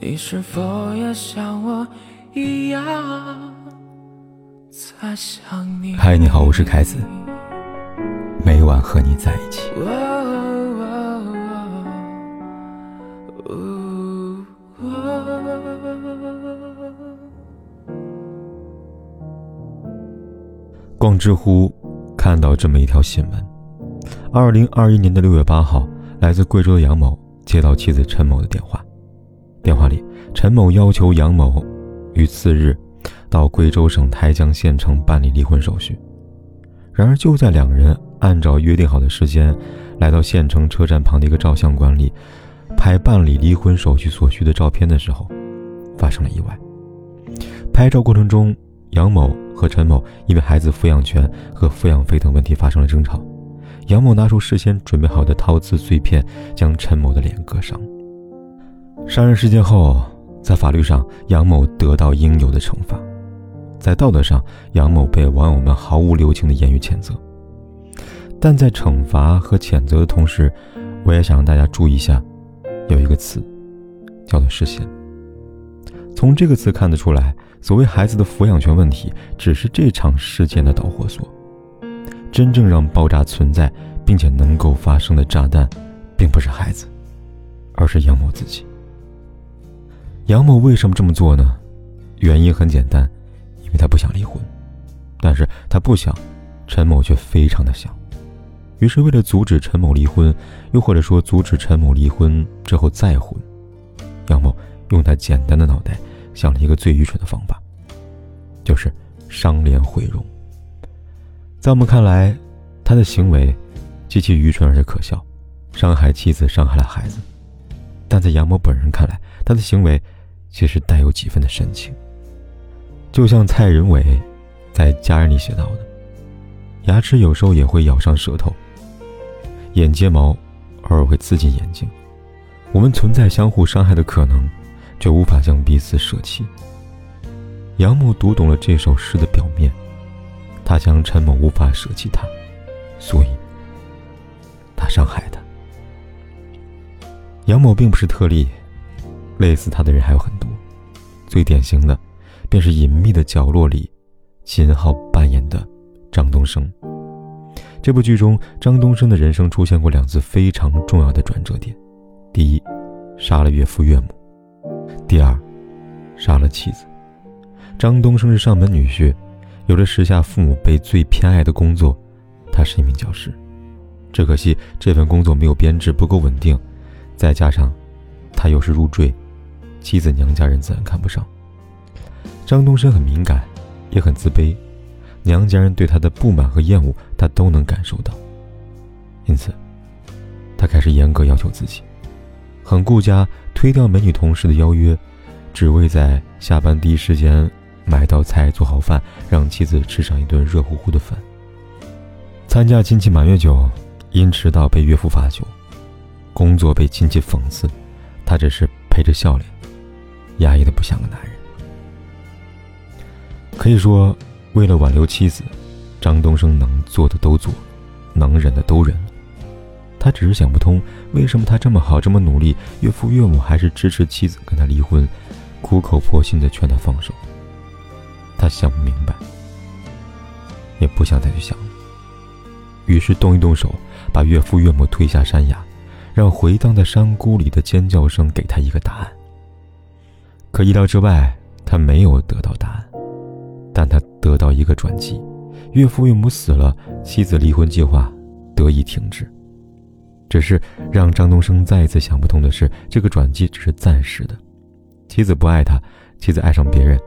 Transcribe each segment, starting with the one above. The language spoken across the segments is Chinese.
你是否也像我一样在想你？嗨，你好，我是凯子，每晚和你在一起。逛知乎，看到这么一条新闻：二零二一年的六月八号，来自贵州的杨某接到妻子陈某的电话。电话里，陈某要求杨某于次日到贵州省台江县城办理离婚手续。然而，就在两人按照约定好的时间来到县城车站旁的一个照相馆里拍办理离婚手续所需的照片的时候，发生了意外。拍照过程中，杨某和陈某因为孩子抚养权和抚养费等问题发生了争吵。杨某拿出事先准备好的陶瓷碎片，将陈某的脸割伤。杀人事件后，在法律上，杨某得到应有的惩罚；在道德上，杨某被网友们毫无留情的言语谴责。但在惩罚和谴责的同时，我也想让大家注意一下，有一个词，叫做“事先”。从这个词看得出来，所谓孩子的抚养权问题，只是这场事件的导火索。真正让爆炸存在并且能够发生的炸弹，并不是孩子，而是杨某自己。杨某为什么这么做呢？原因很简单，因为他不想离婚，但是他不想，陈某却非常的想。于是为了阻止陈某离婚，又或者说阻止陈某离婚之后再婚，杨某用他简单的脑袋想了一个最愚蠢的方法，就是伤脸毁容。在我们看来，他的行为极其愚蠢而且可笑，伤害妻子，伤害了孩子。但在杨某本人看来，他的行为。其实带有几分的深情，就像蔡仁伟在《家人》里写到的：“牙齿有时候也会咬伤舌头，眼睫毛偶尔会刺进眼睛，我们存在相互伤害的可能，却无法将彼此舍弃。”杨某读懂了这首诗的表面，他将陈某无法舍弃他，所以他伤害他。杨某并不是特例。类似他的人还有很多，最典型的，便是《隐秘的角落》里，秦昊扮演的张东升。这部剧中，张东升的人生出现过两次非常重要的转折点：第一，杀了岳父岳母；第二，杀了妻子。张东升是上门女婿，有着时下父母辈最偏爱的工作，他是一名教师。只可惜这份工作没有编制，不够稳定，再加上他又是入赘。妻子娘家人自然看不上。张东升很敏感，也很自卑，娘家人对他的不满和厌恶，他都能感受到。因此，他开始严格要求自己，很顾家，推掉美女同事的邀约，只为在下班第一时间买道菜，做好饭，让妻子吃上一顿热乎乎的饭。参加亲戚满月酒，因迟到被岳父罚酒，工作被亲戚讽刺，他只是陪着笑脸。压抑的不像个男人。可以说，为了挽留妻子，张东升能做的都做，能忍的都忍了。他只是想不通，为什么他这么好，这么努力，岳父岳母还是支持妻子跟他离婚，苦口婆心的劝他放手。他想不明白，也不想再去想了。于是动一动手，把岳父岳母推下山崖，让回荡在山谷里的尖叫声给他一个答案。可意料之外，他没有得到答案，但他得到一个转机：岳父岳母死了，妻子离婚计划得以停止。只是让张东升再一次想不通的是，这个转机只是暂时的。妻子不爱他，妻子爱上别人，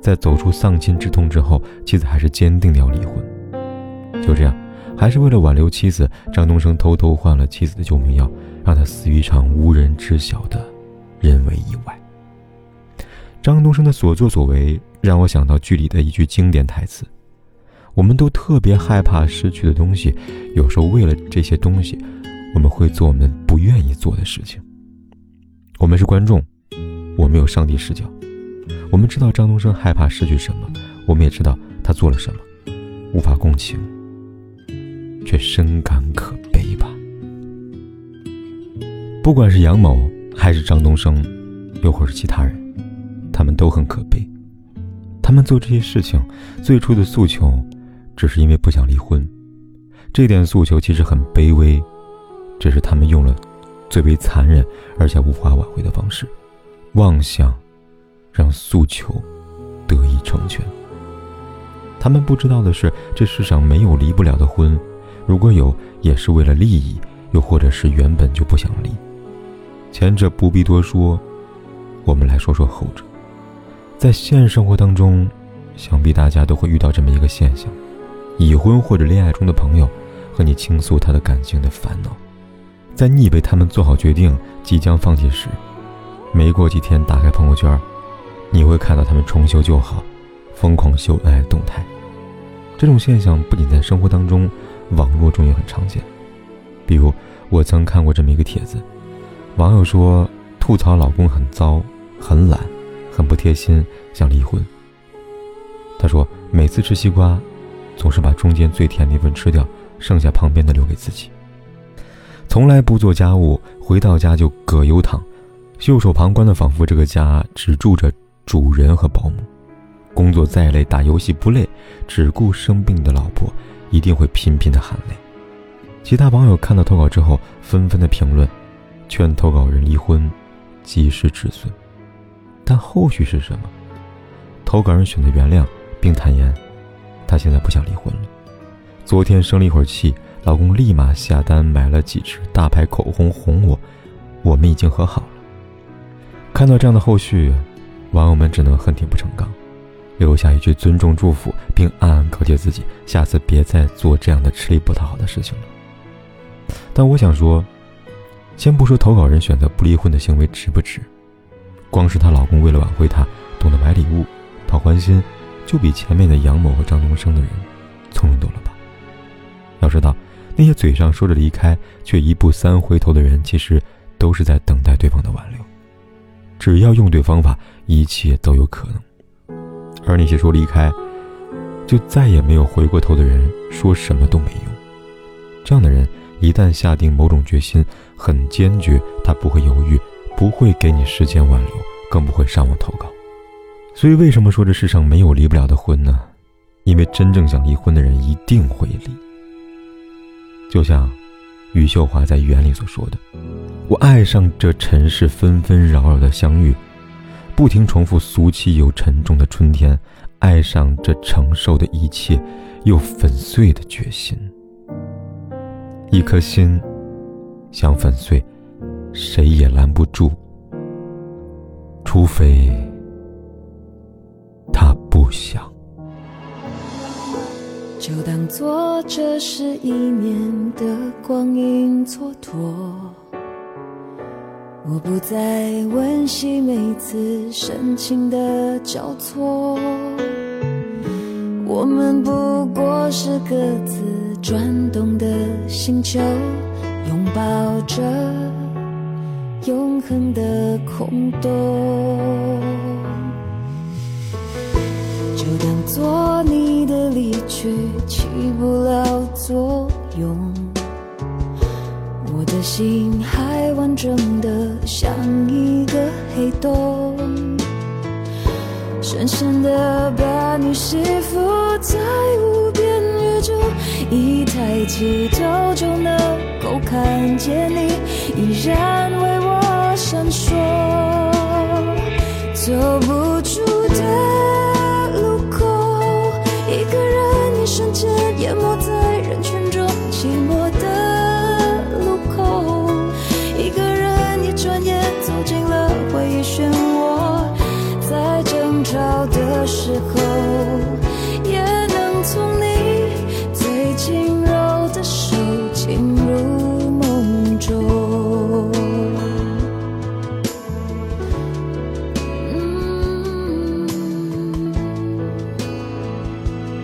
在走出丧亲之痛之后，妻子还是坚定的要离婚。就这样，还是为了挽留妻子，张东升偷偷换了妻子的救命药，让他死于一场无人知晓的人为意外。张东升的所作所为让我想到剧里的一句经典台词：“我们都特别害怕失去的东西，有时候为了这些东西，我们会做我们不愿意做的事情。”我们是观众，我们有上帝视角，我们知道张东升害怕失去什么，我们也知道他做了什么，无法共情，却深感可悲吧。不管是杨某还是张东升。又或是其他人，都很可悲。他们做这些事情最初的诉求，只是因为不想离婚。这点诉求其实很卑微，只是他们用了最为残忍而且无法挽回的方式，妄想让诉求得以成全。他们不知道的是，这世上没有离不了的婚，如果有，也是为了利益，又或者是原本就不想离。前者不必多说，我们来说说后者。在现实生活当中，想必大家都会遇到这么一个现象：已婚或者恋爱中的朋友和你倾诉他的感情的烦恼，在你以为他们做好决定即将放弃时，没过几天打开朋友圈，你会看到他们重修旧好，疯狂秀恩爱动态。这种现象不仅在生活当中，网络中也很常见。比如，我曾看过这么一个帖子，网友说吐槽老公很糟、很懒、很不贴心，想离婚。他说每次吃西瓜，总是把中间最甜那份吃掉，剩下旁边的留给自己。从来不做家务，回到家就葛优躺，袖手旁观的仿佛这个家只住着主人和保姆。工作再累，打游戏不累，只顾生病的老婆一定会频频的喊累。其他网友看到投稿之后，纷纷的评论，劝投稿人离婚，及时止损。但后续是什么？投稿人选择原谅，并坦言，他现在不想离婚了。昨天生了一会儿气，老公立马下单买了几支大牌口红哄我，我们已经和好了。看到这样的后续，网友们只能恨铁不成钢。留下一句尊重祝福，并暗暗告诫自己，下次别再做这样的吃力不讨好的事情了。但我想说，先不说投稿人选择不离婚的行为值不值，光是她老公为了挽回她，懂得买礼物、讨欢心，就比前面的杨某和张东升的人从容多了吧？要知道，那些嘴上说着离开，却一步三回头的人，其实都是在等待对方的挽留。只要用对方法，一切都有可能。而那些说离开，就再也没有回过头的人，说什么都没用。这样的人一旦下定某种决心，很坚决，他不会犹豫，不会给你时间挽留，更不会上网投稿。所以，为什么说这世上没有离不了的婚呢？因为真正想离婚的人一定会离。就像余秀华在《园里所说的：“我爱上这尘世纷纷扰扰的相遇。”不停重复俗气又沉重的春天，爱上这承受的一切又粉碎的决心。一颗心想粉碎，谁也拦不住，除非他不想。就当做这是一年的光阴蹉跎。我不再温习每次深情的交错，我们不过是各自转动的星球，拥抱着永恒的空洞。就当做你的离去起不了作用。我的心还完整的像一个黑洞，深深的把你吸附在无边一抬起头就能够看见你，依然为我闪烁，走不出的路口，一个人一瞬间淹没在